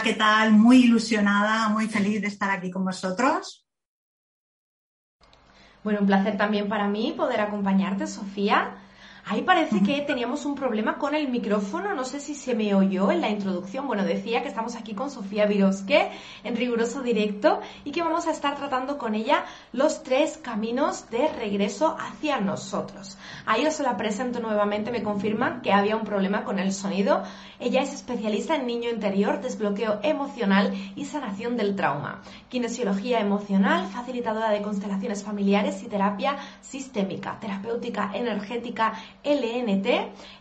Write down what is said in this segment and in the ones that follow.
¿qué tal? Muy ilusionada, muy feliz de estar aquí con vosotros. Bueno, un placer también para mí poder acompañarte, Sofía. Ahí parece que teníamos un problema con el micrófono, no sé si se me oyó en la introducción. Bueno, decía que estamos aquí con Sofía Virosque en riguroso directo y que vamos a estar tratando con ella los tres caminos de regreso hacia nosotros. Ahí os la presento nuevamente, me confirman que había un problema con el sonido. Ella es especialista en niño interior, desbloqueo emocional y sanación del trauma, kinesiología emocional, facilitadora de constelaciones familiares y terapia sistémica, terapéutica energética LNT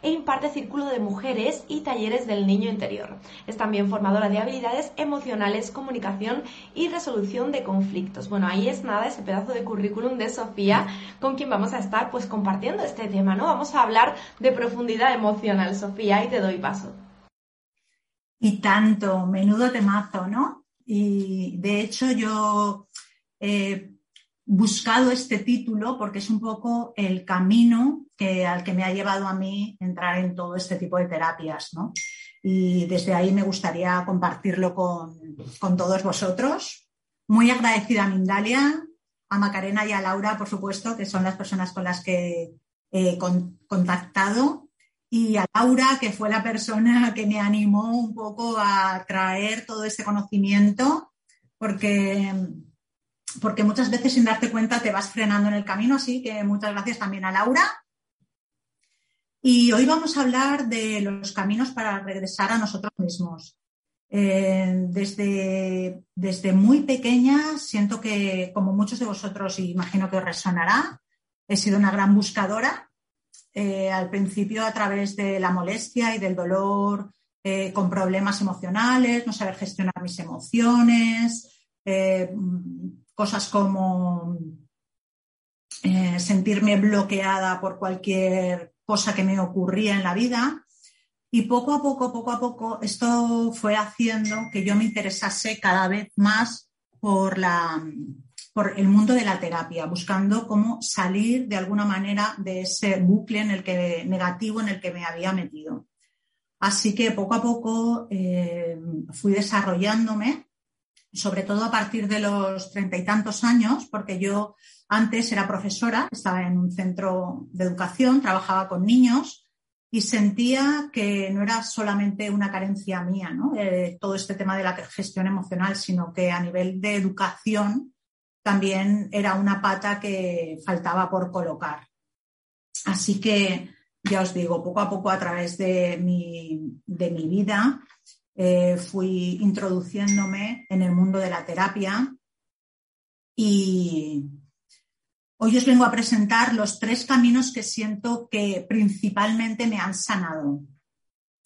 e imparte Círculo de Mujeres y talleres del niño interior. Es también formadora de habilidades emocionales, comunicación y resolución de conflictos. Bueno, ahí es nada ese pedazo de currículum de Sofía con quien vamos a estar pues compartiendo este tema, ¿no? Vamos a hablar de profundidad emocional, Sofía, y te doy paso. Y tanto, menudo temazo, ¿no? Y de hecho yo he buscado este título porque es un poco el camino al que me ha llevado a mí entrar en todo este tipo de terapias, ¿no? Y desde ahí me gustaría compartirlo con, todos vosotros. Muy agradecida a Mindalia, a Macarena y a Laura, por supuesto, que son las personas con las que he contactado, y a Laura, que fue la persona que me animó un poco a traer todo este conocimiento, porque, porque muchas veces sin darte cuenta te vas frenando en el camino, así que muchas gracias también a Laura y hoy vamos a hablar de los caminos para regresar a nosotros mismos. Eh, desde, desde muy pequeña siento que, como muchos de vosotros, imagino que os resonará, he sido una gran buscadora. Eh, al principio a través de la molestia y del dolor, eh, con problemas emocionales, no saber gestionar mis emociones, cosas como sentirme bloqueada por cualquier cosa que me ocurría en la vida. Y poco a poco, poco a poco, esto fue haciendo que yo me interesase cada vez más por, la, por el mundo de la terapia, buscando cómo salir de alguna manera de ese bucle en el que, negativo en el que me había metido. Así que poco a poco eh, fui desarrollándome, sobre todo a partir de los treinta y tantos años, porque yo antes era profesora, estaba en un centro de educación, trabajaba con niños y sentía que no era solamente una carencia mía, ¿no? Eh, todo este tema de la gestión emocional, sino que a nivel de educación también era una pata que faltaba por colocar. Así que ya os digo, poco a poco a través de mi, vida eh, fui introduciéndome en el mundo de la terapia y, Hoy os vengo a presentar los tres caminos que siento que principalmente me han sanado.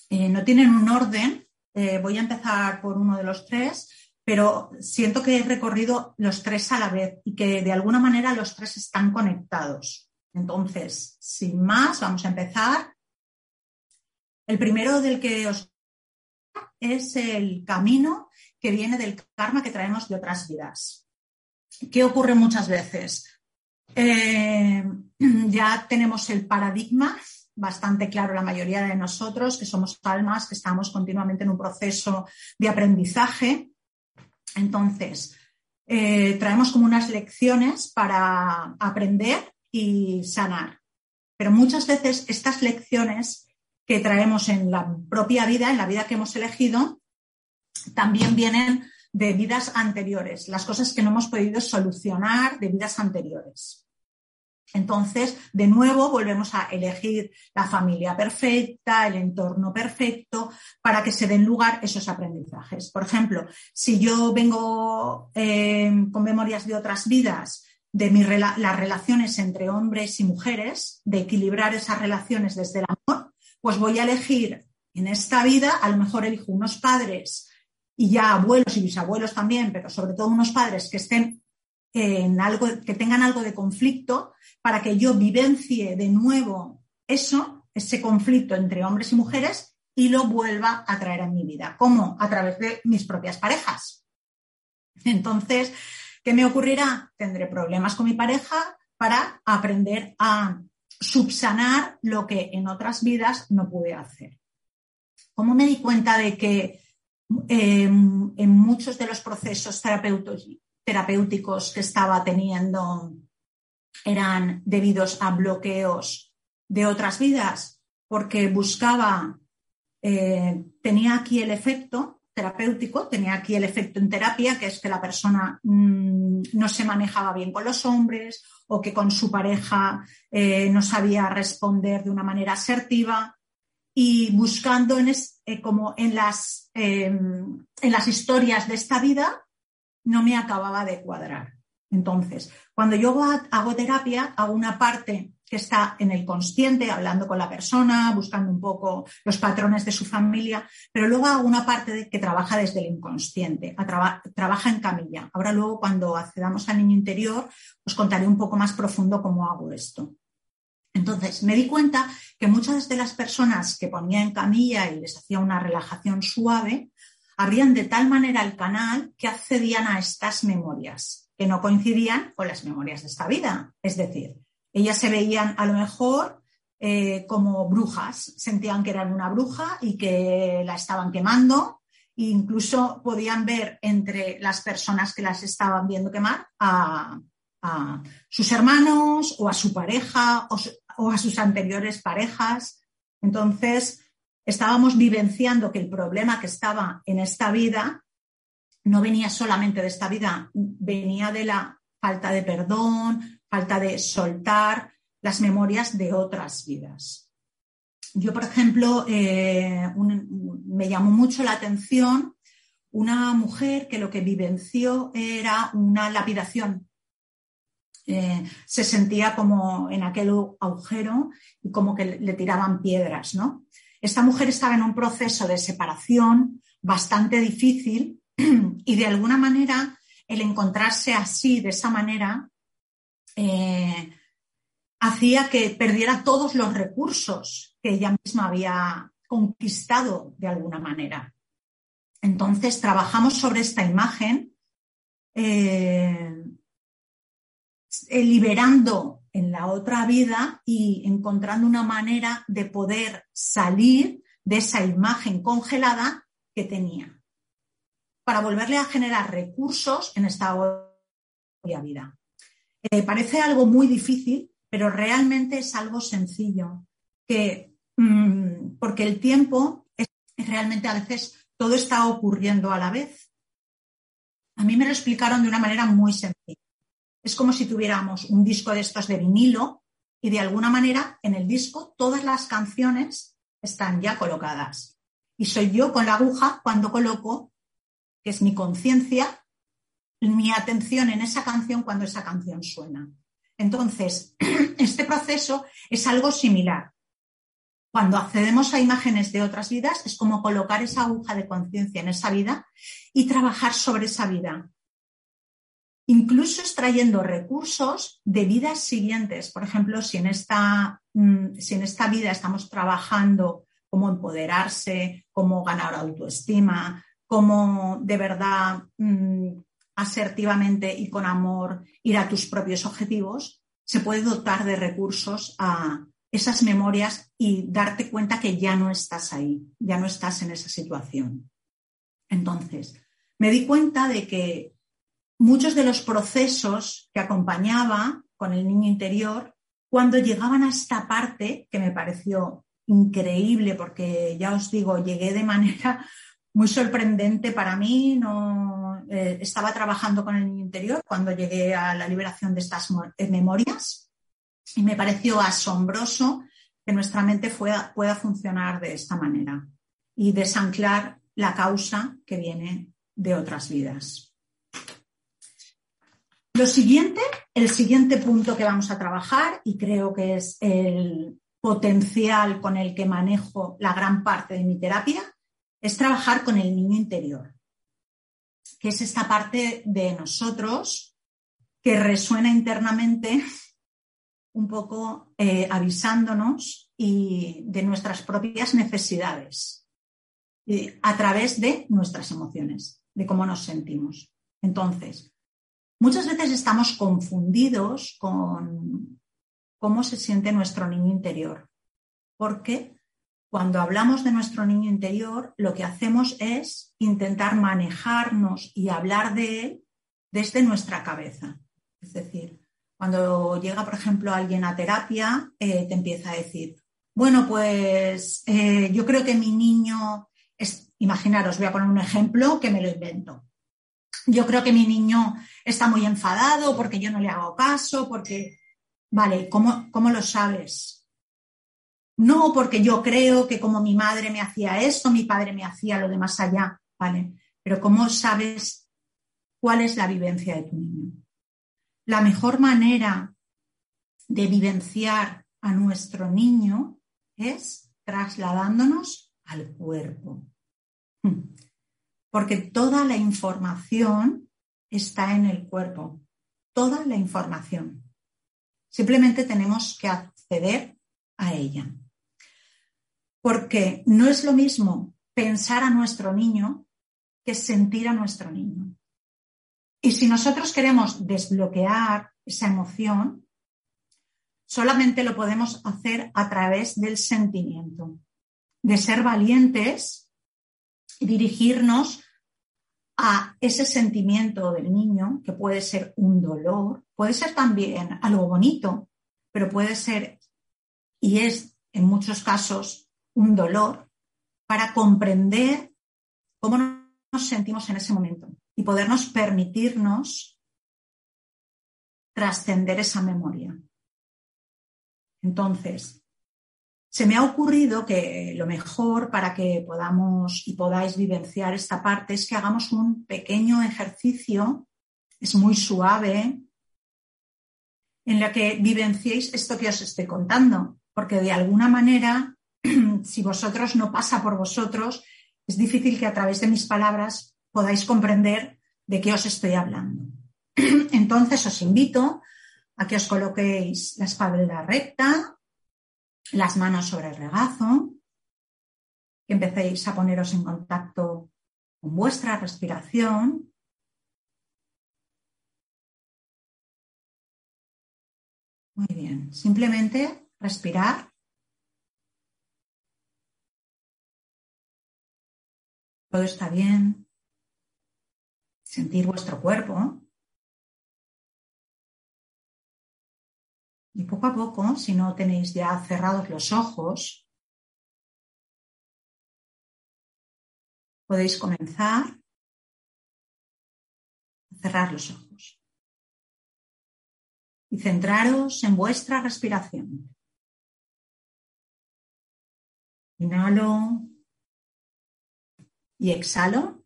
Eh, no tienen un orden, eh, voy a empezar por uno de los tres, pero siento que he recorrido los tres a la vez y que de alguna manera los tres están conectados. Entonces, sin más, vamos a empezar. El primero del que os es el camino que viene del karma que traemos de otras vidas. ¿Qué ocurre muchas veces? Eh, ya tenemos el paradigma bastante claro la mayoría de nosotros, que somos almas, que estamos continuamente en un proceso de aprendizaje. Entonces, eh, traemos como unas lecciones para aprender y sanar. Pero muchas veces estas lecciones que traemos en la propia vida, en la vida que hemos elegido, también vienen de vidas anteriores, las cosas que no hemos podido solucionar de vidas anteriores. Entonces, de nuevo, volvemos a elegir la familia perfecta, el entorno perfecto, para que se den lugar esos aprendizajes. Por ejemplo, si yo vengo eh, con memorias de otras vidas, de las relaciones entre hombres y mujeres, de equilibrar esas relaciones desde el amor, pues voy a elegir en esta vida, a lo mejor elijo unos padres y ya abuelos y bisabuelos también, pero sobre todo unos padres que estén en algo, que tengan algo de conflicto para que yo vivencie de nuevo eso, ese conflicto entre hombres y mujeres y lo vuelva a traer a mi vida. ¿Cómo? A través de mis propias parejas. Entonces, ¿qué me ocurrirá? Tendré problemas con mi pareja para aprender a subsanar lo que en otras vidas no pude hacer. ¿Cómo me di cuenta de que en, en muchos de los procesos terapéuticos que estaba teniendo eran debidos a bloqueos de otras vidas, porque buscaba, eh, tenía aquí el efecto terapéutico, tenía aquí el efecto en terapia, que es que la persona mmm, no se manejaba bien con los hombres o que con su pareja eh, no sabía responder de una manera asertiva y buscando en eh, como en las, eh, en las historias de esta vida no me acababa de cuadrar. Entonces, cuando yo hago terapia, hago una parte está en el consciente, hablando con la persona, buscando un poco los patrones de su familia, pero luego hago una parte que trabaja desde el inconsciente, trabaja en camilla. Ahora luego cuando accedamos al niño interior, os contaré un poco más profundo cómo hago esto. Entonces, me di cuenta que muchas de las personas que ponía en camilla y les hacía una relajación suave, abrían de tal manera el canal que accedían a estas memorias, que no coincidían con las memorias de esta vida. Es decir, ellas se veían a lo mejor eh, como brujas, sentían que eran una bruja y que la estaban quemando, e incluso podían ver entre las personas que las estaban viendo quemar a, sus hermanos o a su pareja o a sus anteriores parejas. Entonces, estábamos vivenciando que el problema que estaba en esta vida no venía solamente de esta vida, venía de la falta de perdón, falta de soltar las memorias de otras vidas. Yo, por ejemplo, eh, me llamó mucho la atención una mujer que lo que vivenció era una lapidación. Eh, se sentía como en aquel agujero y como que le tiraban piedras, ¿no? Esta mujer estaba en un proceso de separación bastante difícil y de alguna manera el encontrarse así, de esa manera, eh, hacía que perdiera todos los recursos que ella misma había conquistado de alguna manera. Entonces, trabajamos sobre esta imagen, eh, liberando en la otra vida y encontrando una manera de poder salir de esa imagen congelada que tenía, para volverle a generar recursos en esta otra vida. Eh, parece algo muy difícil, pero realmente es algo sencillo, que, mmm, porque el tiempo es, realmente a veces todo está ocurriendo a la vez. A mí me lo explicaron de una manera muy sencilla. Es como si tuviéramos un disco de estos de vinilo y de alguna manera en el disco todas las canciones están ya colocadas. Y soy yo con la aguja cuando coloco, que es mi conciencia, mi atención en esa canción cuando esa canción suena. Entonces, este proceso es algo similar. Cuando accedemos a imágenes de otras vidas, es como colocar esa aguja de conciencia en esa vida y trabajar sobre esa vida. Incluso extrayendo recursos de vidas siguientes. Por ejemplo, si en esta, mm, si en esta vida estamos trabajando cómo empoderarse, cómo ganar autoestima, cómo de verdad mm, asertivamente y con amor ir a tus propios objetivos, se puede dotar de recursos a esas memorias y darte cuenta que ya no estás ahí, ya no estás en esa situación. Entonces, me di cuenta de que muchos de los procesos que acompañaba con el niño interior, cuando llegaban a esta parte, que me pareció increíble, porque ya os digo, llegué de manera muy sorprendente para mí, no, eh, estaba trabajando con el niño interior cuando llegué a la liberación de estas eh, memorias y me pareció asombroso que nuestra mente pueda funcionar de esta manera y desanclar la causa que viene de otras vidas. Lo siguiente, el siguiente punto que vamos a trabajar, y creo que es el potencial con el que manejo la gran parte de mi terapia, es trabajar con el niño interior que es esta parte de nosotros que resuena internamente un poco eh, avisándonos y de nuestras propias necesidades a través de nuestras emociones, de cómo nos sentimos. Entonces, muchas veces estamos confundidos con cómo se siente nuestro niño interior. ¿Por qué? Cuando hablamos de nuestro niño interior, lo que hacemos es intentar manejarnos y hablar de él desde nuestra cabeza. Es decir, cuando llega, por ejemplo, alguien a terapia, eh, te empieza a decir, bueno, pues eh, yo creo que mi niño, es, imaginaros, voy a poner un ejemplo que me lo invento. Yo creo que mi niño está muy enfadado porque yo no le hago caso, porque, vale, ¿cómo, cómo lo sabes? No porque yo creo que como mi madre me hacía esto, mi padre me hacía lo de más allá, ¿vale? Pero ¿cómo sabes cuál es la vivencia de tu niño? La mejor manera de vivenciar a nuestro niño es trasladándonos al cuerpo. Porque toda la información está en el cuerpo. Toda la información. Simplemente tenemos que acceder a ella porque no es lo mismo pensar a nuestro niño que sentir a nuestro niño. Y si nosotros queremos desbloquear esa emoción, solamente lo podemos hacer a través del sentimiento, de ser valientes y dirigirnos a ese sentimiento del niño, que puede ser un dolor, puede ser también algo bonito, pero puede ser, y es en muchos casos, un dolor para comprender cómo nos sentimos en ese momento y podernos permitirnos trascender esa memoria. Entonces, se me ha ocurrido que lo mejor para que podamos y podáis vivenciar esta parte es que hagamos un pequeño ejercicio, es muy suave, en la que vivenciéis esto que os estoy contando, porque de alguna manera si vosotros no pasa por vosotros, es difícil que a través de mis palabras podáis comprender de qué os estoy hablando. Entonces os invito a que os coloquéis la espalda recta, las manos sobre el regazo, que empecéis a poneros en contacto con vuestra respiración. Muy bien, simplemente respirar todo está bien, sentir vuestro cuerpo. Y poco a poco, si no tenéis ya cerrados los ojos, podéis comenzar a cerrar los ojos y centraros en vuestra respiración. Inhalo y exhalo.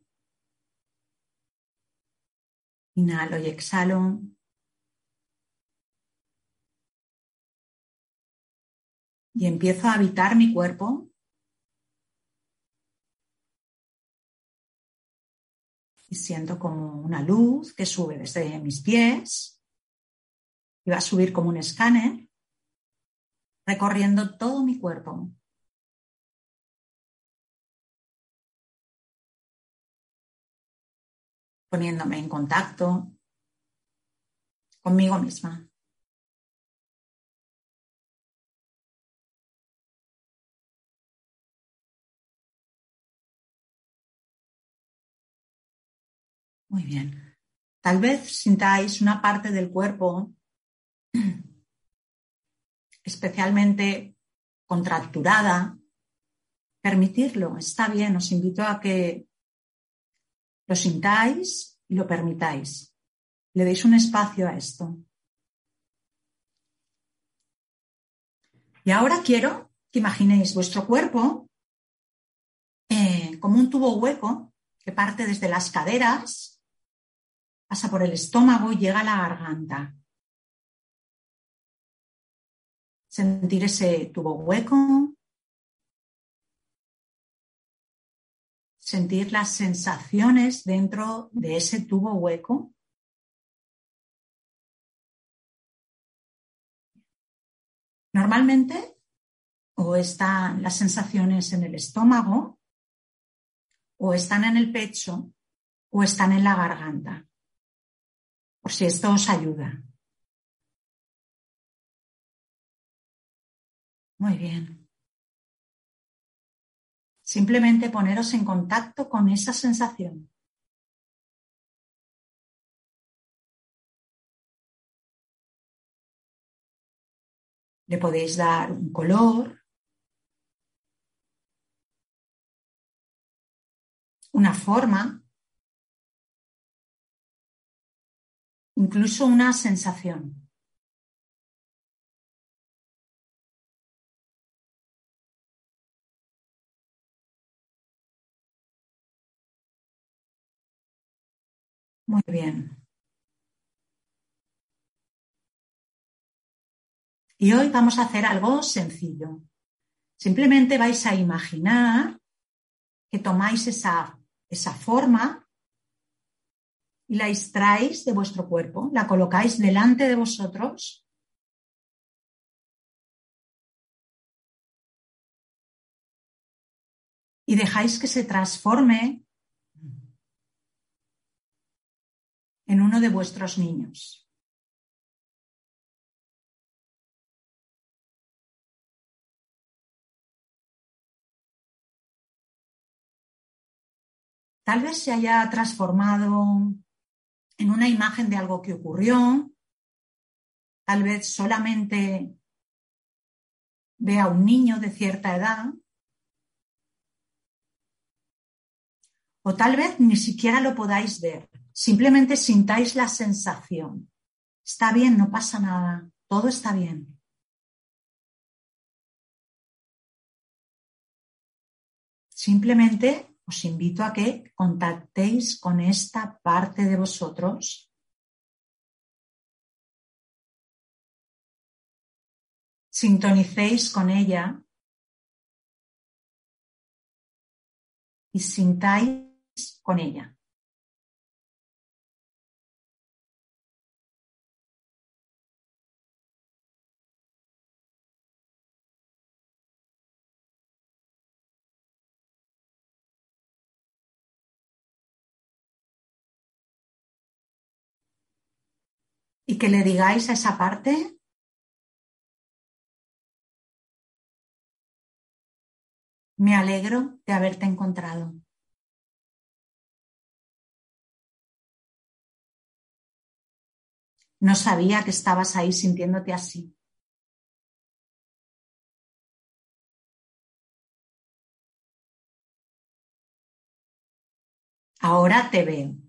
Inhalo y exhalo. Y empiezo a habitar mi cuerpo. Y siento como una luz que sube desde mis pies y va a subir como un escáner, recorriendo todo mi cuerpo. Poniéndome en contacto conmigo misma. Muy bien. Tal vez sintáis una parte del cuerpo especialmente contracturada. Permitirlo, está bien. Os invito a que lo sintáis y lo permitáis. Le deis un espacio a esto. Y ahora quiero que imaginéis vuestro cuerpo eh, como un tubo hueco que parte desde las caderas, pasa por el estómago y llega a la garganta. Sentir ese tubo hueco, sentir las sensaciones dentro de ese tubo hueco. Normalmente o están las sensaciones en el estómago, o están en el pecho, o están en la garganta. Por si esto os ayuda. Muy bien. Simplemente poneros en contacto con esa sensación. Le podéis dar un color, una forma, incluso una sensación. Muy bien. Y hoy vamos a hacer algo sencillo. Simplemente vais a imaginar que tomáis esa, esa forma y la extraéis de vuestro cuerpo, la colocáis delante de vosotros y dejáis que se transforme en uno de vuestros niños. Tal vez se haya transformado en una imagen de algo que ocurrió, tal vez solamente vea un niño de cierta edad, o tal vez ni siquiera lo podáis ver. Simplemente sintáis la sensación. Está bien, no pasa nada, todo está bien. Simplemente os invito a que contactéis con esta parte de vosotros sintonicéis con ella y sintáis con ella. Que le digáis a esa parte me alegro de haberte encontrado. No sabía que estabas ahí sintiéndote así. Ahora te veo.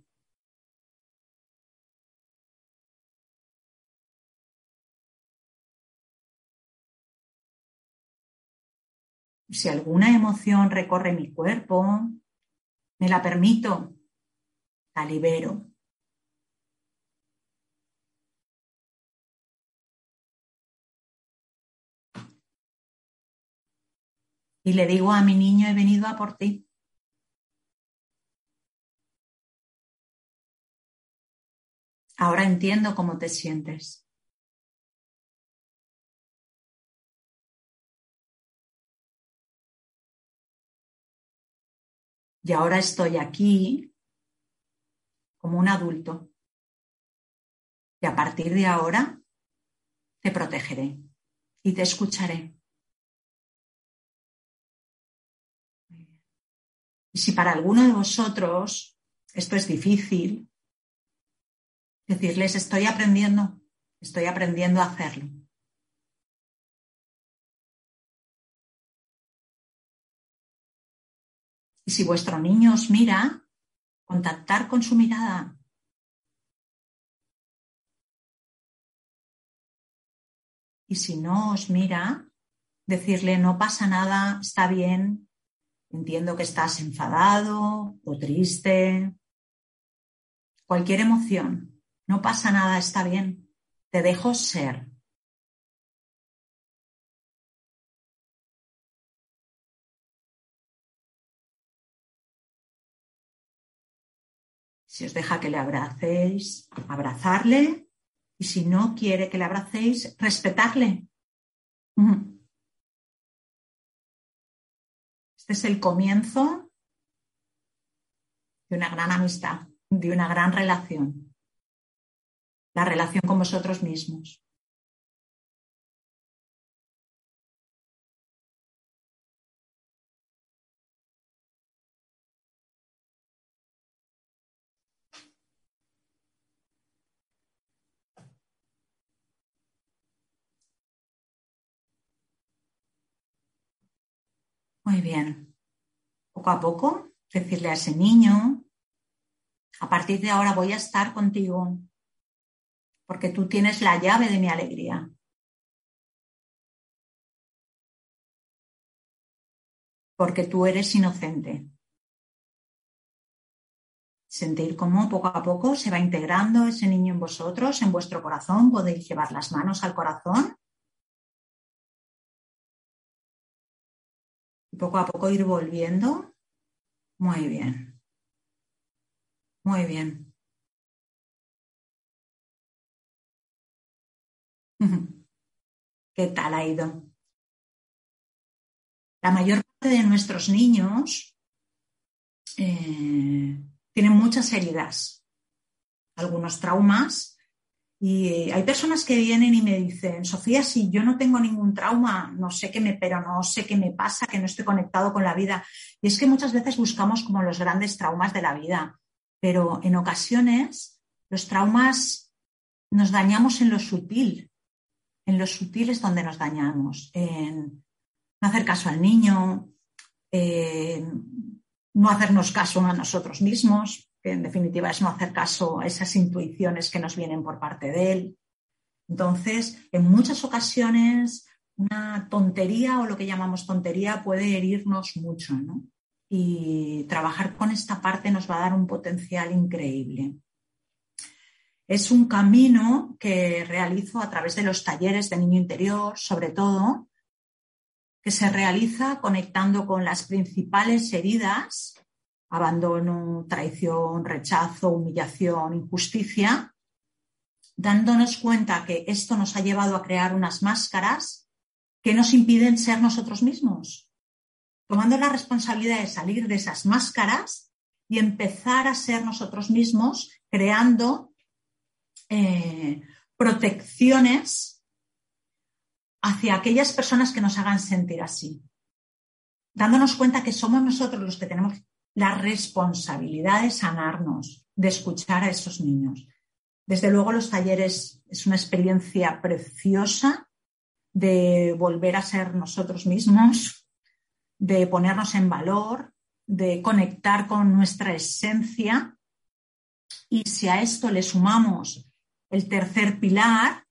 Si alguna emoción recorre mi cuerpo, me la permito, la libero. Y le digo a mi niño, he venido a por ti. Ahora entiendo cómo te sientes. Y ahora estoy aquí como un adulto. Y a partir de ahora te protegeré y te escucharé. Y si para alguno de vosotros esto es difícil, decirles estoy aprendiendo, estoy aprendiendo a hacerlo. Y si vuestro niño os mira, contactar con su mirada. Y si no os mira, decirle no pasa nada, está bien, entiendo que estás enfadado o triste, cualquier emoción, no pasa nada, está bien, te dejo ser. Si os deja que le abracéis, abrazarle. Y si no quiere que le abracéis, respetarle. Este es el comienzo de una gran amistad, de una gran relación. La relación con vosotros mismos. Muy bien. Poco a poco, decirle a ese niño, a partir de ahora voy a estar contigo, porque tú tienes la llave de mi alegría. Porque tú eres inocente. Sentir cómo poco a poco se va integrando ese niño en vosotros, en vuestro corazón. Podéis llevar las manos al corazón poco a poco ir volviendo. Muy bien. Muy bien. ¿Qué tal ha ido? La mayor parte de nuestros niños eh, tienen muchas heridas, algunos traumas y hay personas que vienen y me dicen, Sofía, si yo no tengo ningún trauma, no sé qué me, pero no sé qué me pasa, que no estoy conectado con la vida. Y es que muchas veces buscamos como los grandes traumas de la vida, pero en ocasiones los traumas nos dañamos en lo sutil. En lo sutil es donde nos dañamos, en no hacer caso al niño, en no hacernos caso a nosotros mismos, que en definitiva es no hacer caso a esas intuiciones que nos vienen por parte de él. Entonces, en muchas ocasiones, una tontería o lo que llamamos tontería puede herirnos mucho, ¿no? Y trabajar con esta parte nos va a dar un potencial increíble. Es un camino que realizo a través de los talleres de niño interior, sobre todo, que se realiza conectando con las principales heridas abandono, traición, rechazo, humillación, injusticia, dándonos cuenta que esto nos ha llevado a crear unas máscaras que nos impiden ser nosotros mismos, tomando la responsabilidad de salir de esas máscaras y empezar a ser nosotros mismos, creando eh, protecciones hacia aquellas personas que nos hagan sentir así, dándonos cuenta que somos nosotros los que tenemos la responsabilidad de sanarnos, de escuchar a esos niños. Desde luego los talleres es una experiencia preciosa de volver a ser nosotros mismos, de ponernos en valor, de conectar con nuestra esencia. Y si a esto le sumamos el tercer pilar,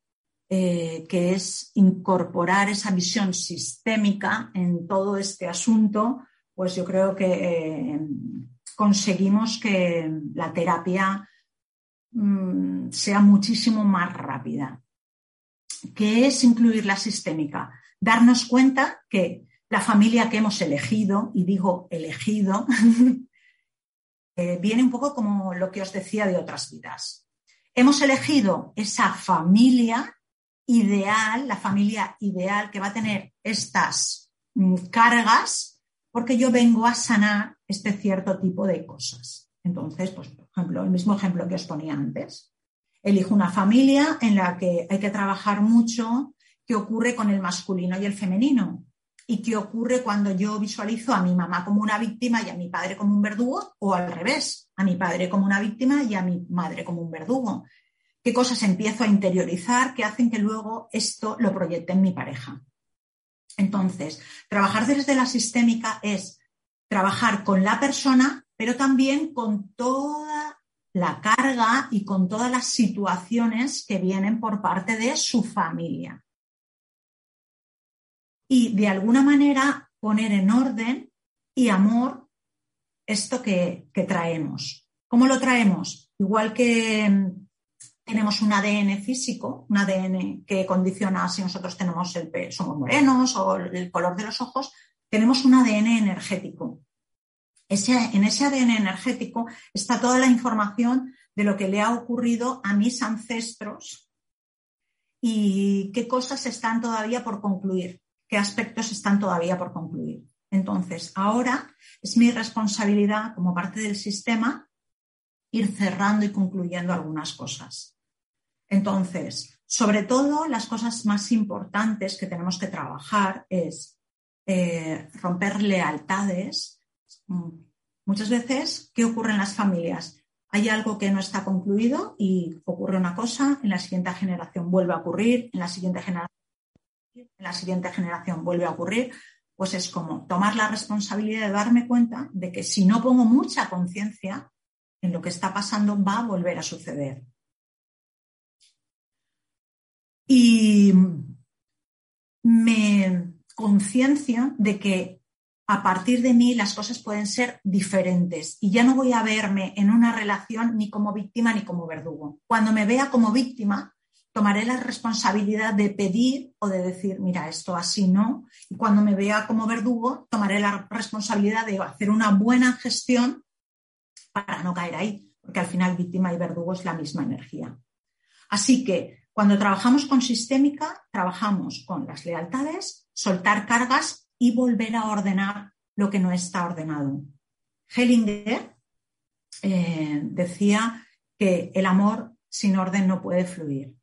eh, que es incorporar esa visión sistémica en todo este asunto, pues yo creo que eh, conseguimos que la terapia mm, sea muchísimo más rápida. ¿Qué es incluir la sistémica? Darnos cuenta que la familia que hemos elegido, y digo elegido, eh, viene un poco como lo que os decía de otras vidas. Hemos elegido esa familia ideal, la familia ideal que va a tener estas mm, cargas porque yo vengo a sanar este cierto tipo de cosas. Entonces, pues, por ejemplo, el mismo ejemplo que os ponía antes. Elijo una familia en la que hay que trabajar mucho qué ocurre con el masculino y el femenino y qué ocurre cuando yo visualizo a mi mamá como una víctima y a mi padre como un verdugo o al revés, a mi padre como una víctima y a mi madre como un verdugo. ¿Qué cosas empiezo a interiorizar que hacen que luego esto lo proyecte en mi pareja? Entonces, trabajar desde la sistémica es trabajar con la persona, pero también con toda la carga y con todas las situaciones que vienen por parte de su familia. Y de alguna manera poner en orden y amor esto que, traemos. ¿Cómo lo traemos? Igual que tenemos un ADN físico, un ADN que condiciona si nosotros tenemos el somos morenos o el color de los ojos, tenemos un ADN energético. en ese ADN energético está toda la información de lo que le ha ocurrido a mis ancestros y qué cosas están todavía por concluir, qué aspectos están todavía por concluir. Entonces, ahora es mi responsabilidad como parte del sistema ir cerrando y concluyendo algunas cosas. Entonces, sobre todo, las cosas más importantes que tenemos que trabajar es eh, romper lealtades. Muchas veces, ¿qué ocurre en las familias? Hay algo que no está concluido y ocurre una cosa, en la siguiente generación vuelve a ocurrir, en la siguiente generación, en la siguiente generación vuelve a ocurrir. pues es como tomar la responsabilidad de darme cuenta de que si no pongo mucha conciencia en lo que está pasando, va a volver a suceder. Y me conciencia de que a partir de mí las cosas pueden ser diferentes y ya no voy a verme en una relación ni como víctima ni como verdugo. Cuando me vea como víctima, tomaré la responsabilidad de pedir o de decir, mira, esto así no. Y cuando me vea como verdugo, tomaré la responsabilidad de hacer una buena gestión para no caer ahí, porque al final víctima y verdugo es la misma energía. Así que cuando trabajamos con sistémica, trabajamos con las lealtades, soltar cargas y volver a ordenar lo que no está ordenado. Hellinger eh, decía que el amor sin orden no puede fluir.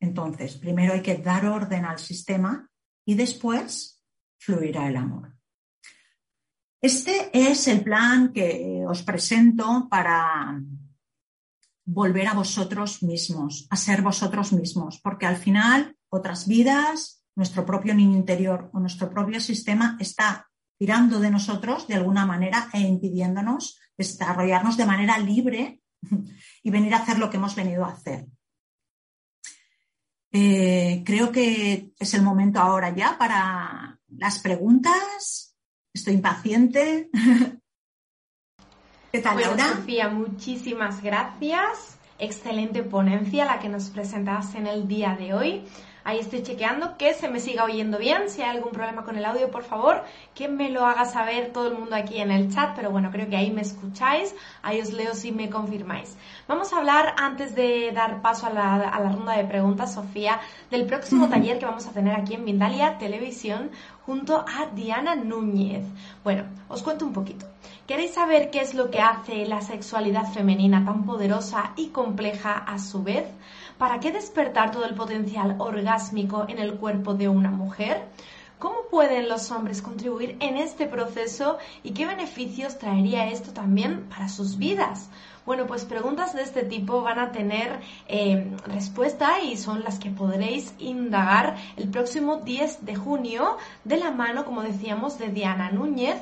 Entonces, primero hay que dar orden al sistema y después fluirá el amor. Este es el plan que os presento para volver a vosotros mismos, a ser vosotros mismos, porque al final otras vidas, nuestro propio niño interior o nuestro propio sistema está tirando de nosotros de alguna manera e impidiéndonos desarrollarnos de manera libre y venir a hacer lo que hemos venido a hacer. Eh, creo que es el momento ahora ya para las preguntas. Estoy impaciente. ¿Qué tal, Laura? Sofía, muchísimas gracias. Excelente ponencia la que nos presentas en el día de hoy. Ahí estoy chequeando que se me siga oyendo bien. Si hay algún problema con el audio, por favor, que me lo haga saber todo el mundo aquí en el chat. Pero bueno, creo que ahí me escucháis. Ahí os leo si me confirmáis. Vamos a hablar, antes de dar paso a la, ronda de preguntas, Sofía, del próximo taller que vamos a tener aquí en Mindalia Televisión junto a Diana Núñez. Bueno, os cuento un poquito. ¿Queréis saber qué es lo que hace la sexualidad femenina tan poderosa y compleja a su vez? ¿Para qué despertar todo el potencial orgásmico en el cuerpo de una mujer? ¿Cómo pueden los hombres contribuir en este proceso y qué beneficios traería esto también para sus vidas? Bueno, pues preguntas de este tipo van a tener eh, respuesta y son las que podréis indagar el próximo 10 de junio de la mano, como decíamos, de Diana Núñez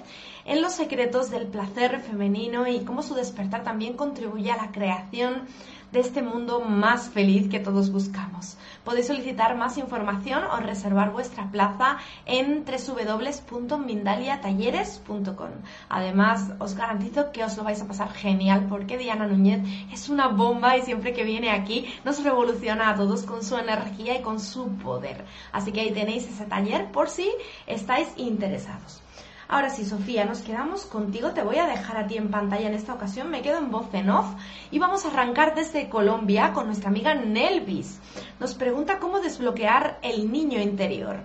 en los secretos del placer femenino y cómo su despertar también contribuye a la creación de este mundo más feliz que todos buscamos. Podéis solicitar más información o reservar vuestra plaza en www.mindaliatalleres.com. Además, os garantizo que os lo vais a pasar genial porque Diana Núñez es una bomba y siempre que viene aquí nos revoluciona a todos con su energía y con su poder. Así que ahí tenéis ese taller por si estáis interesados. Ahora sí, Sofía, nos quedamos contigo. Te voy a dejar a ti en pantalla en esta ocasión. Me quedo en voz en off y vamos a arrancar desde Colombia con nuestra amiga Nelvis. Nos pregunta cómo desbloquear el niño interior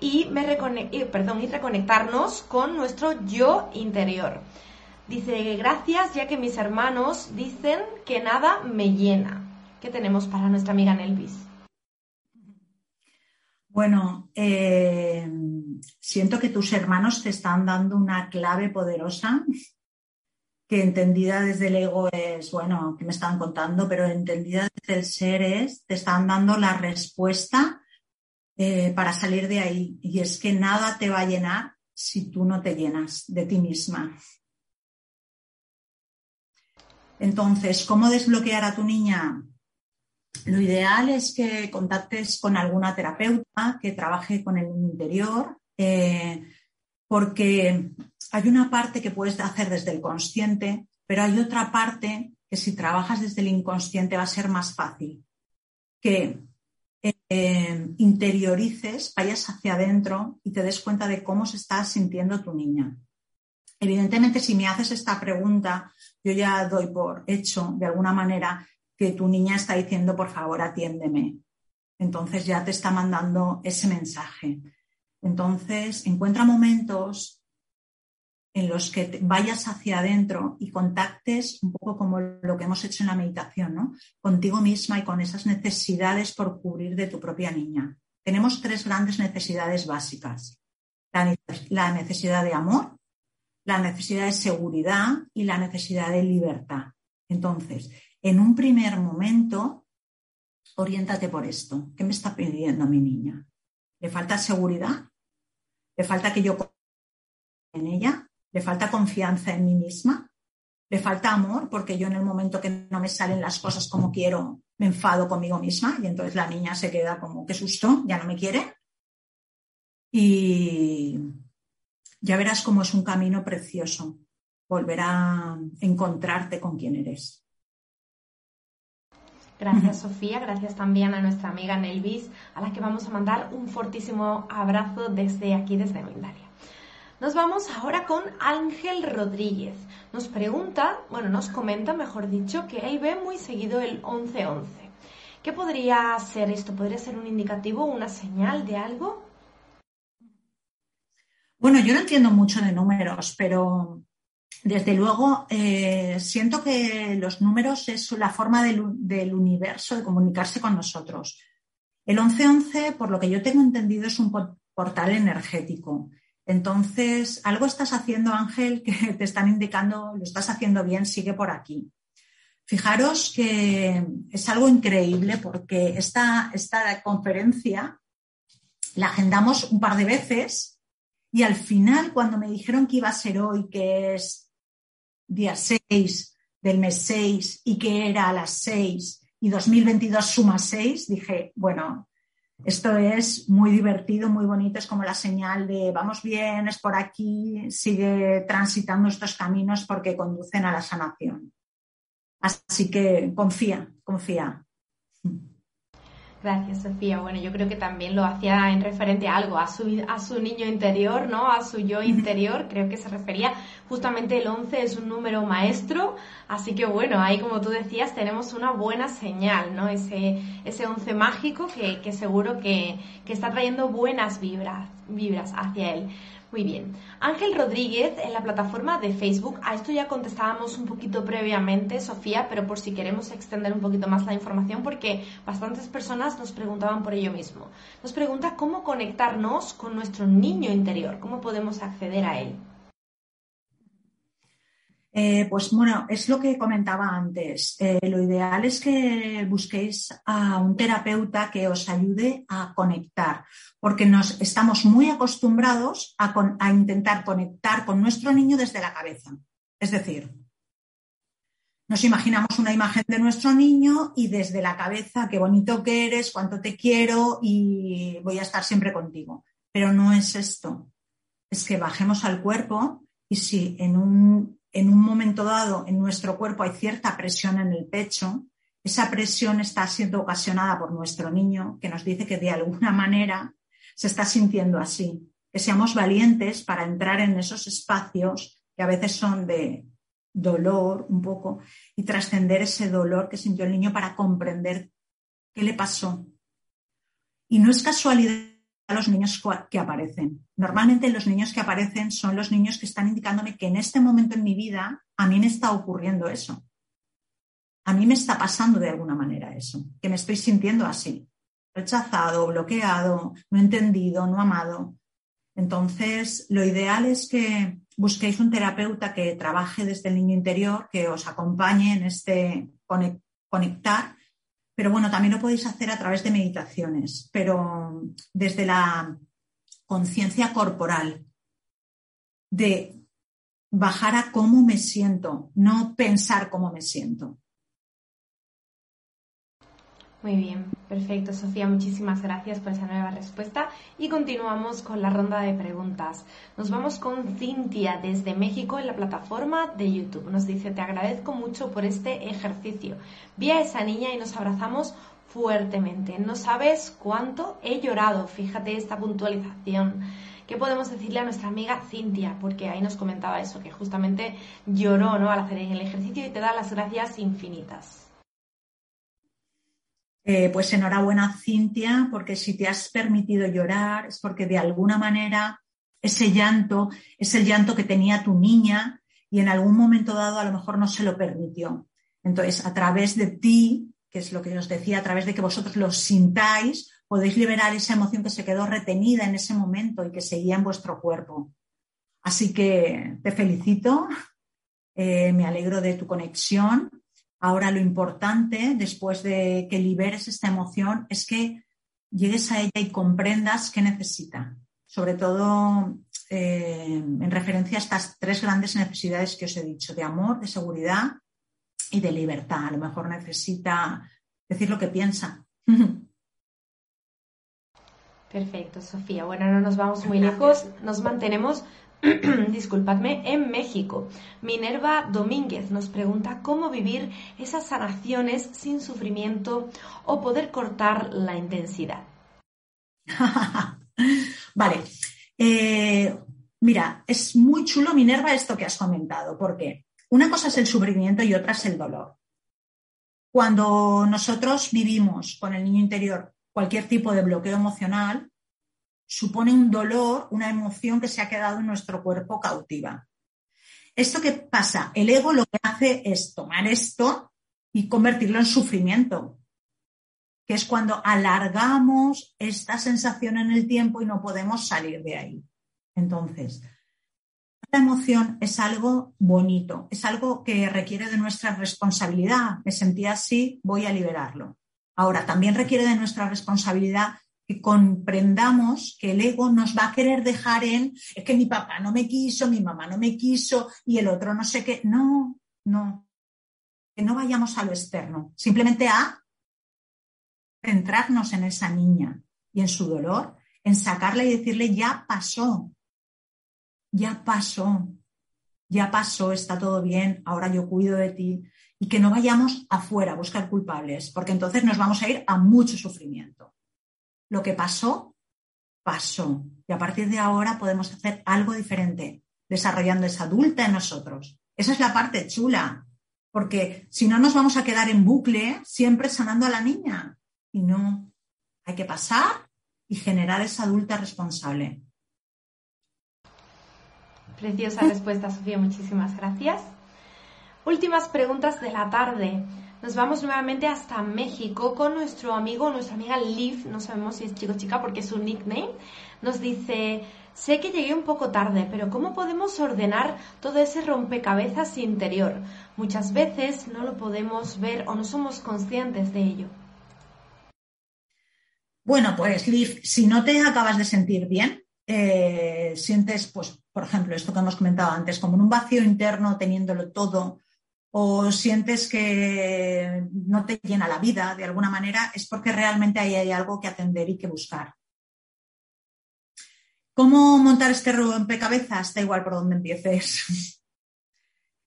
y, me perdón, y reconectarnos con nuestro yo interior. Dice, gracias ya que mis hermanos dicen que nada me llena. ¿Qué tenemos para nuestra amiga Nelvis? Bueno, eh, siento que tus hermanos te están dando una clave poderosa que entendida desde el ego es, bueno, que me están contando, pero entendida desde el ser es, te están dando la respuesta eh, para salir de ahí. Y es que nada te va a llenar si tú no te llenas de ti misma. Entonces, ¿cómo desbloquear a tu niña? Lo ideal es que contactes con alguna terapeuta que trabaje con el interior, eh, porque hay una parte que puedes hacer desde el consciente, pero hay otra parte que si trabajas desde el inconsciente va a ser más fácil. Que eh, interiorices, vayas hacia adentro y te des cuenta de cómo se está sintiendo tu niña. Evidentemente, si me haces esta pregunta, yo ya doy por hecho, de alguna manera, que tu niña está diciendo, por favor, atiéndeme. Entonces ya te está mandando ese mensaje. Entonces, encuentra momentos en los que vayas hacia adentro y contactes un poco como lo que hemos hecho en la meditación, ¿no? Contigo misma y con esas necesidades por cubrir de tu propia niña. Tenemos tres grandes necesidades básicas. La necesidad de amor, la necesidad de seguridad y la necesidad de libertad. Entonces, en un primer momento, oriéntate por esto. ¿Qué me está pidiendo mi niña? ¿Le falta seguridad? le falta que yo en ella, le falta confianza en mí misma, le falta amor porque yo en el momento que no me salen las cosas como quiero, me enfado conmigo misma y entonces la niña se queda como, qué susto, ya no me quiere. Y ya verás cómo es un camino precioso volver a encontrarte con quien eres. Gracias Sofía, gracias también a nuestra amiga Nelvis, a la que vamos a mandar un fortísimo abrazo desde aquí, desde Mendaria. Nos vamos ahora con Ángel Rodríguez. Nos pregunta, bueno, nos comenta, mejor dicho, que él ve muy seguido el 1111. ¿Qué podría ser esto? ¿Podría ser un indicativo, una señal de algo? Bueno, yo no entiendo mucho de números, pero desde luego eh, siento que los números es la forma del, del, universo de comunicarse con nosotros. El 1111, por lo que yo tengo entendido, es un portal energético. Entonces, algo estás haciendo, Ángel, que te están indicando, lo estás haciendo bien, sigue por aquí. Fijaros que es algo increíble porque esta, esta conferencia la agendamos un par de veces y al final, cuando me dijeron que iba a ser hoy, que es día 6 del mes 6 y que era a las 6 y 2022 suma 6, dije, bueno, esto es muy divertido, muy bonito, es como la señal de vamos bien, es por aquí, sigue transitando estos caminos porque conducen a la sanación. Así que confía, confía. Gracias, Sofía. Bueno, yo creo que también lo hacía en referente a algo, a su, a su niño interior, ¿no? A su yo interior. Creo que se refería justamente el 11 es un número maestro. Así que bueno, ahí como tú decías, tenemos una buena señal, ¿no? Ese, ese 11 mágico que, que seguro que, que está trayendo buenas vibras, vibras hacia él. Muy bien. Ángel Rodríguez en la plataforma de Facebook. A esto ya contestábamos un poquito previamente, Sofía, pero por si queremos extender un poquito más la información, porque bastantes personas nos preguntaban por ello mismo. Nos pregunta cómo conectarnos con nuestro niño interior, cómo podemos acceder a él. Eh, pues bueno, es lo que comentaba antes. Eh, lo ideal es que busquéis a un terapeuta que os ayude a conectar, porque nos estamos muy acostumbrados a, intentar conectar con nuestro niño desde la cabeza. Es decir, nos imaginamos una imagen de nuestro niño y desde la cabeza, qué bonito que eres, cuánto te quiero y voy a estar siempre contigo. Pero no es esto. Es que bajemos al cuerpo y si en un en un momento dado en nuestro cuerpo hay cierta presión en el pecho, esa presión está siendo ocasionada por nuestro niño, que nos dice que de alguna manera se está sintiendo así. Que seamos valientes para entrar en esos espacios que a veces son de dolor un poco y trascender ese dolor que sintió el niño para comprender qué le pasó. Y no es casualidad a los niños que aparecen. Normalmente los niños que aparecen son los niños que están indicándome que en este momento en mi vida a mí me está ocurriendo eso. A mí me está pasando de alguna manera eso, que me estoy sintiendo así, rechazado, bloqueado, no entendido, no amado. Entonces, lo ideal es que busquéis un terapeuta que trabaje desde el niño interior, que os acompañe en este conectar pero bueno, también lo podéis hacer a través de meditaciones, pero desde la conciencia corporal, de bajar a cómo me siento, no pensar cómo me siento. Muy bien, perfecto, Sofía. Muchísimas gracias por esa nueva respuesta. Y continuamos con la ronda de preguntas. Nos vamos con Cintia desde México en la plataforma de YouTube. Nos dice, te agradezco mucho por este ejercicio. Vi a esa niña y nos abrazamos fuertemente. No sabes cuánto he llorado. Fíjate esta puntualización. ¿Qué podemos decirle a nuestra amiga Cintia? Porque ahí nos comentaba eso, que justamente lloró ¿no? al hacer el ejercicio y te da las gracias infinitas. Eh, pues enhorabuena, Cintia, porque si te has permitido llorar es porque de alguna manera ese llanto es el llanto que tenía tu niña y en algún momento dado a lo mejor no se lo permitió. Entonces, a través de ti, que es lo que os decía, a través de que vosotros lo sintáis, podéis liberar esa emoción que se quedó retenida en ese momento y que seguía en vuestro cuerpo. Así que te felicito, eh, me alegro de tu conexión Ahora lo importante, después de que liberes esta emoción, es que llegues a ella y comprendas qué necesita. sobre todo eh, en referencia a estas tres grandes necesidades que os he dicho, de amor, de seguridad y de libertad. A lo mejor necesita decir lo que piensa. Perfecto, Sofía. Bueno, no nos vamos muy lejos, nos mantenemos, disculpadme, en México. Minerva Domínguez nos pregunta cómo vivir esas sanaciones sin sufrimiento o poder cortar la intensidad. vale. Eh, mira, es muy chulo, Minerva, esto que has comentado, porque una cosa es el sufrimiento y otra es el dolor. Cuando nosotros vivimos con el niño interior cualquier tipo de bloqueo emocional, supone un dolor, una emoción que se ha quedado en nuestro cuerpo cautiva. ¿Esto qué pasa? El ego lo que hace es tomar esto y convertirlo en sufrimiento, que es cuando alargamos esta sensación en el tiempo y no podemos salir de ahí. Entonces, esta emoción es algo bonito, es algo que requiere de nuestra responsabilidad. Me sentí así, voy a liberarlo. Ahora, también requiere de nuestra responsabilidad que comprendamos que el ego nos va a querer dejar en, es que mi papá no me quiso, mi mamá no me quiso y el otro no sé qué. No, no. Que no vayamos a lo externo, simplemente a centrarnos en esa niña y en su dolor, en sacarla y decirle, ya pasó, ya pasó, ya pasó, está todo bien, ahora yo cuido de ti. Y que no vayamos afuera a buscar culpables, porque entonces nos vamos a ir a mucho sufrimiento. Lo que pasó, pasó. Y a partir de ahora podemos hacer algo diferente, desarrollando esa adulta en nosotros. Esa es la parte chula, porque si no nos vamos a quedar en bucle siempre sanando a la niña. Y no, hay que pasar y generar esa adulta responsable. Preciosa respuesta, Sofía. Muchísimas gracias. Últimas preguntas de la tarde. Nos vamos nuevamente hasta México con nuestro amigo, nuestra amiga Liv, no sabemos si es chico o chica porque es su nickname. Nos dice, sé que llegué un poco tarde, pero ¿cómo podemos ordenar todo ese rompecabezas interior? Muchas veces no lo podemos ver o no somos conscientes de ello. Bueno, pues Liv, si no te acabas de sentir bien, eh, sientes, pues, por ejemplo, esto que hemos comentado antes, como en un vacío interno, teniéndolo todo, o sientes que no te llena la vida de alguna manera, es porque realmente ahí hay algo que atender y que buscar. ¿Cómo montar este rompecabezas? Da igual por dónde empieces.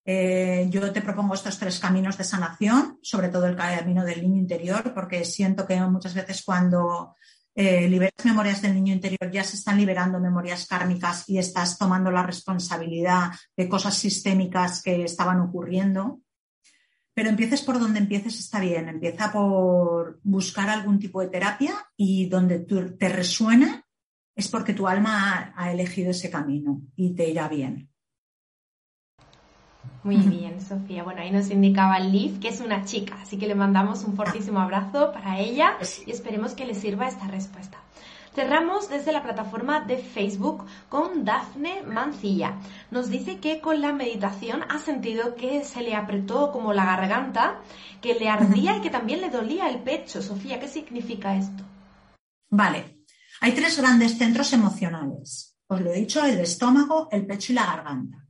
Eh, yo te propongo estos tres caminos de sanación, sobre todo el camino del niño interior, porque siento que muchas veces cuando eh, liberas memorias del niño interior, ya se están liberando memorias kármicas y estás tomando la responsabilidad de cosas sistémicas que estaban ocurriendo. Pero empieces por donde empieces está bien. Empieza por buscar algún tipo de terapia y donde te resuene es porque tu alma ha elegido ese camino y te irá bien. Muy bien, Sofía. Bueno, ahí nos indicaba Liv, que es una chica, así que le mandamos un fortísimo abrazo para ella y esperemos que le sirva esta respuesta. Cerramos desde la plataforma de Facebook con Dafne Mancilla. Nos dice que con la meditación ha sentido que se le apretó como la garganta, que le ardía y que también le dolía el pecho. Sofía, ¿qué significa esto? Vale, hay tres grandes centros emocionales. Os lo he dicho, el estómago, el pecho y la garganta.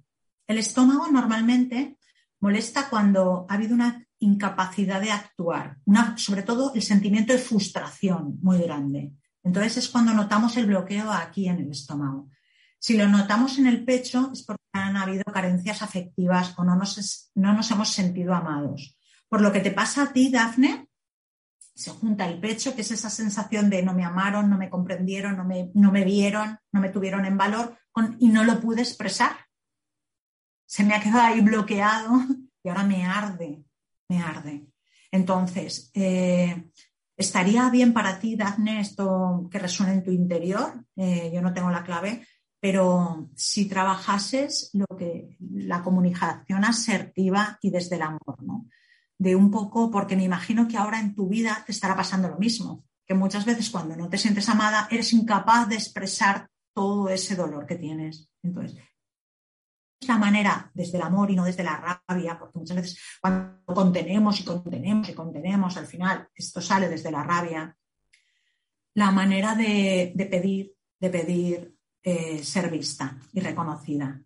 El estómago normalmente molesta cuando ha habido una incapacidad de actuar, sobre todo el sentimiento de frustración muy grande. Entonces es cuando notamos el bloqueo aquí en el estómago. Si lo notamos en el pecho es porque han habido carencias afectivas o no nos, no nos hemos sentido amados. Por lo que te pasa a ti, Dafne, se junta el pecho, que es esa sensación de no me amaron, no me comprendieron, no me vieron, no me tuvieron en valor y no lo pude expresar se me ha quedado ahí bloqueado y ahora me arde, me arde. Entonces, eh, estaría bien para ti, Daphne, esto que resuene en tu interior. Eh, yo no tengo la clave, pero si trabajases lo que la comunicación asertiva y desde el amor, ¿no? De un poco, porque me imagino que ahora en tu vida te estará pasando lo mismo, que muchas veces cuando no te sientes amada eres incapaz de expresar todo ese dolor que tienes. Entonces, la manera desde el amor y no desde la rabia, porque muchas veces cuando contenemos y contenemos y contenemos, al final esto sale desde la rabia. La manera de, pedir, de pedir eh, ser vista y reconocida.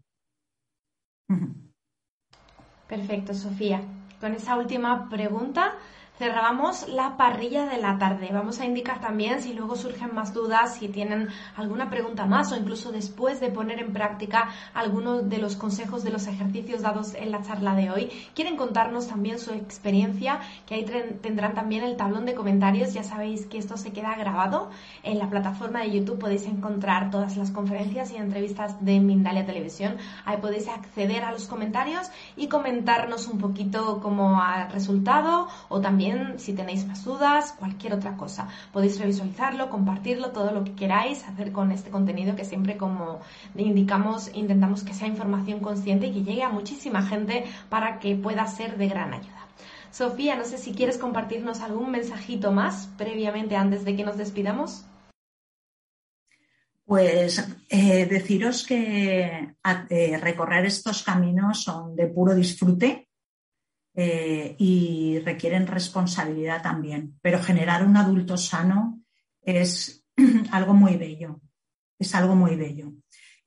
Perfecto, Sofía. Con esa última pregunta cerramos la parrilla de la tarde. Vamos a indicar también si luego surgen más dudas, si tienen alguna pregunta más o incluso después de poner en práctica algunos de los consejos de los ejercicios dados en la charla de hoy, quieren contarnos también su experiencia, que ahí tendrán también el tablón de comentarios. Ya sabéis que esto se queda grabado en la plataforma de YouTube. Podéis encontrar todas las conferencias y entrevistas de Mindalia Televisión. Ahí podéis acceder a los comentarios y comentarnos un poquito cómo ha resultado o también si tenéis más dudas, cualquier otra cosa. Podéis revisualizarlo, compartirlo, todo lo que queráis hacer con este contenido que siempre, como indicamos, intentamos que sea información consciente y que llegue a muchísima gente para que pueda ser de gran ayuda. Sofía, no sé si quieres compartirnos algún mensajito más previamente antes de que nos despidamos. Pues eh, deciros que eh, recorrer estos caminos son de puro disfrute eh, y requieren responsabilidad también. Pero generar un adulto sano es algo muy bello, es algo muy bello.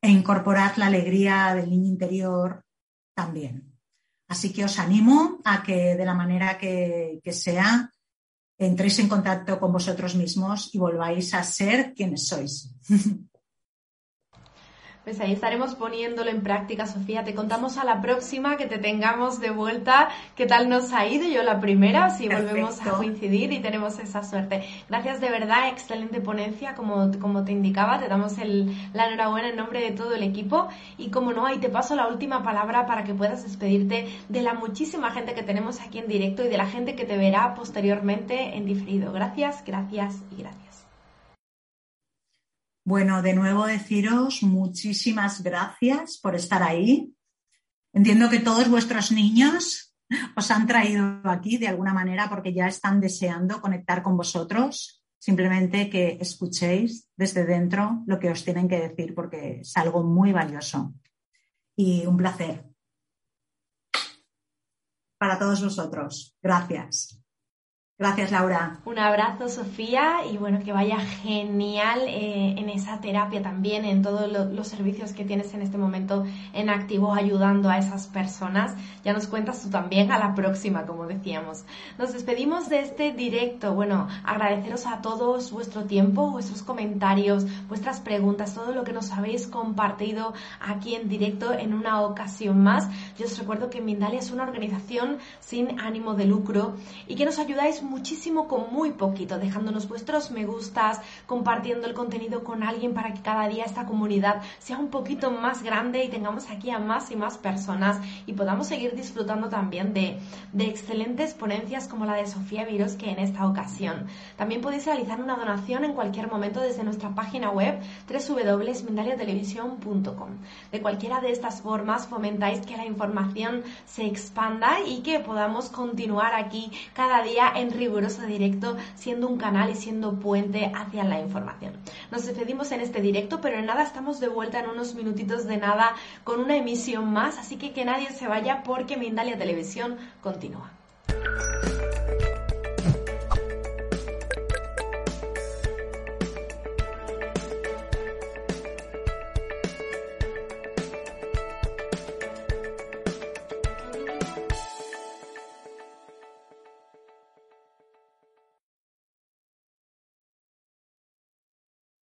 E incorporar la alegría del niño interior también. Así que os animo a que de la manera que, que sea, entréis en contacto con vosotros mismos y volváis a ser quienes sois. Pues ahí estaremos poniéndolo en práctica, Sofía. Te contamos a la próxima que te tengamos de vuelta. ¿Qué tal nos ha ido? Yo la primera, si volvemos a coincidir y tenemos esa suerte. Gracias de verdad, excelente ponencia, como, como te indicaba. Te damos el, la enhorabuena en nombre de todo el equipo. Y como no, ahí te paso la última palabra para que puedas despedirte de la muchísima gente que tenemos aquí en directo y de la gente que te verá posteriormente en diferido. Gracias, gracias y gracias. Bueno, de nuevo deciros muchísimas gracias por estar ahí. Entiendo que todos vuestros niños os han traído aquí de alguna manera porque ya están deseando conectar con vosotros. Simplemente que escuchéis desde dentro lo que os tienen que decir porque es algo muy valioso. Y un placer. Para todos vosotros. Gracias. Gracias, Laura. Un abrazo, Sofía, y bueno, que vaya genial eh, en esa terapia también, en todos los servicios que tienes en este momento en activo, ayudando a esas personas. Ya nos cuentas tú también a la próxima, como decíamos. Nos despedimos de este directo. Bueno, agradeceros a todos vuestro tiempo, vuestros comentarios, vuestras preguntas, todo lo que nos habéis compartido aquí en directo en una ocasión más. Yo os recuerdo que Mindalia es una organización sin ánimo de lucro y que nos ayudáis muchísimo con muy poquito, dejándonos vuestros me gustas, compartiendo el contenido con alguien para que cada día esta comunidad sea un poquito más grande y tengamos aquí a más y más personas y podamos seguir disfrutando también de, de excelentes ponencias como la de Sofía Viros que en esta ocasión. También podéis realizar una donación en cualquier momento desde nuestra página web www.mindaliatelevisión.com. De cualquiera de estas formas fomentáis que la información se expanda y que podamos continuar aquí cada día en riguroso directo, siendo un canal y siendo puente hacia la información. Nos despedimos en este directo, pero en nada estamos de vuelta en unos minutitos de nada con una emisión más, así que que nadie se vaya porque Mindalia Televisión continúa.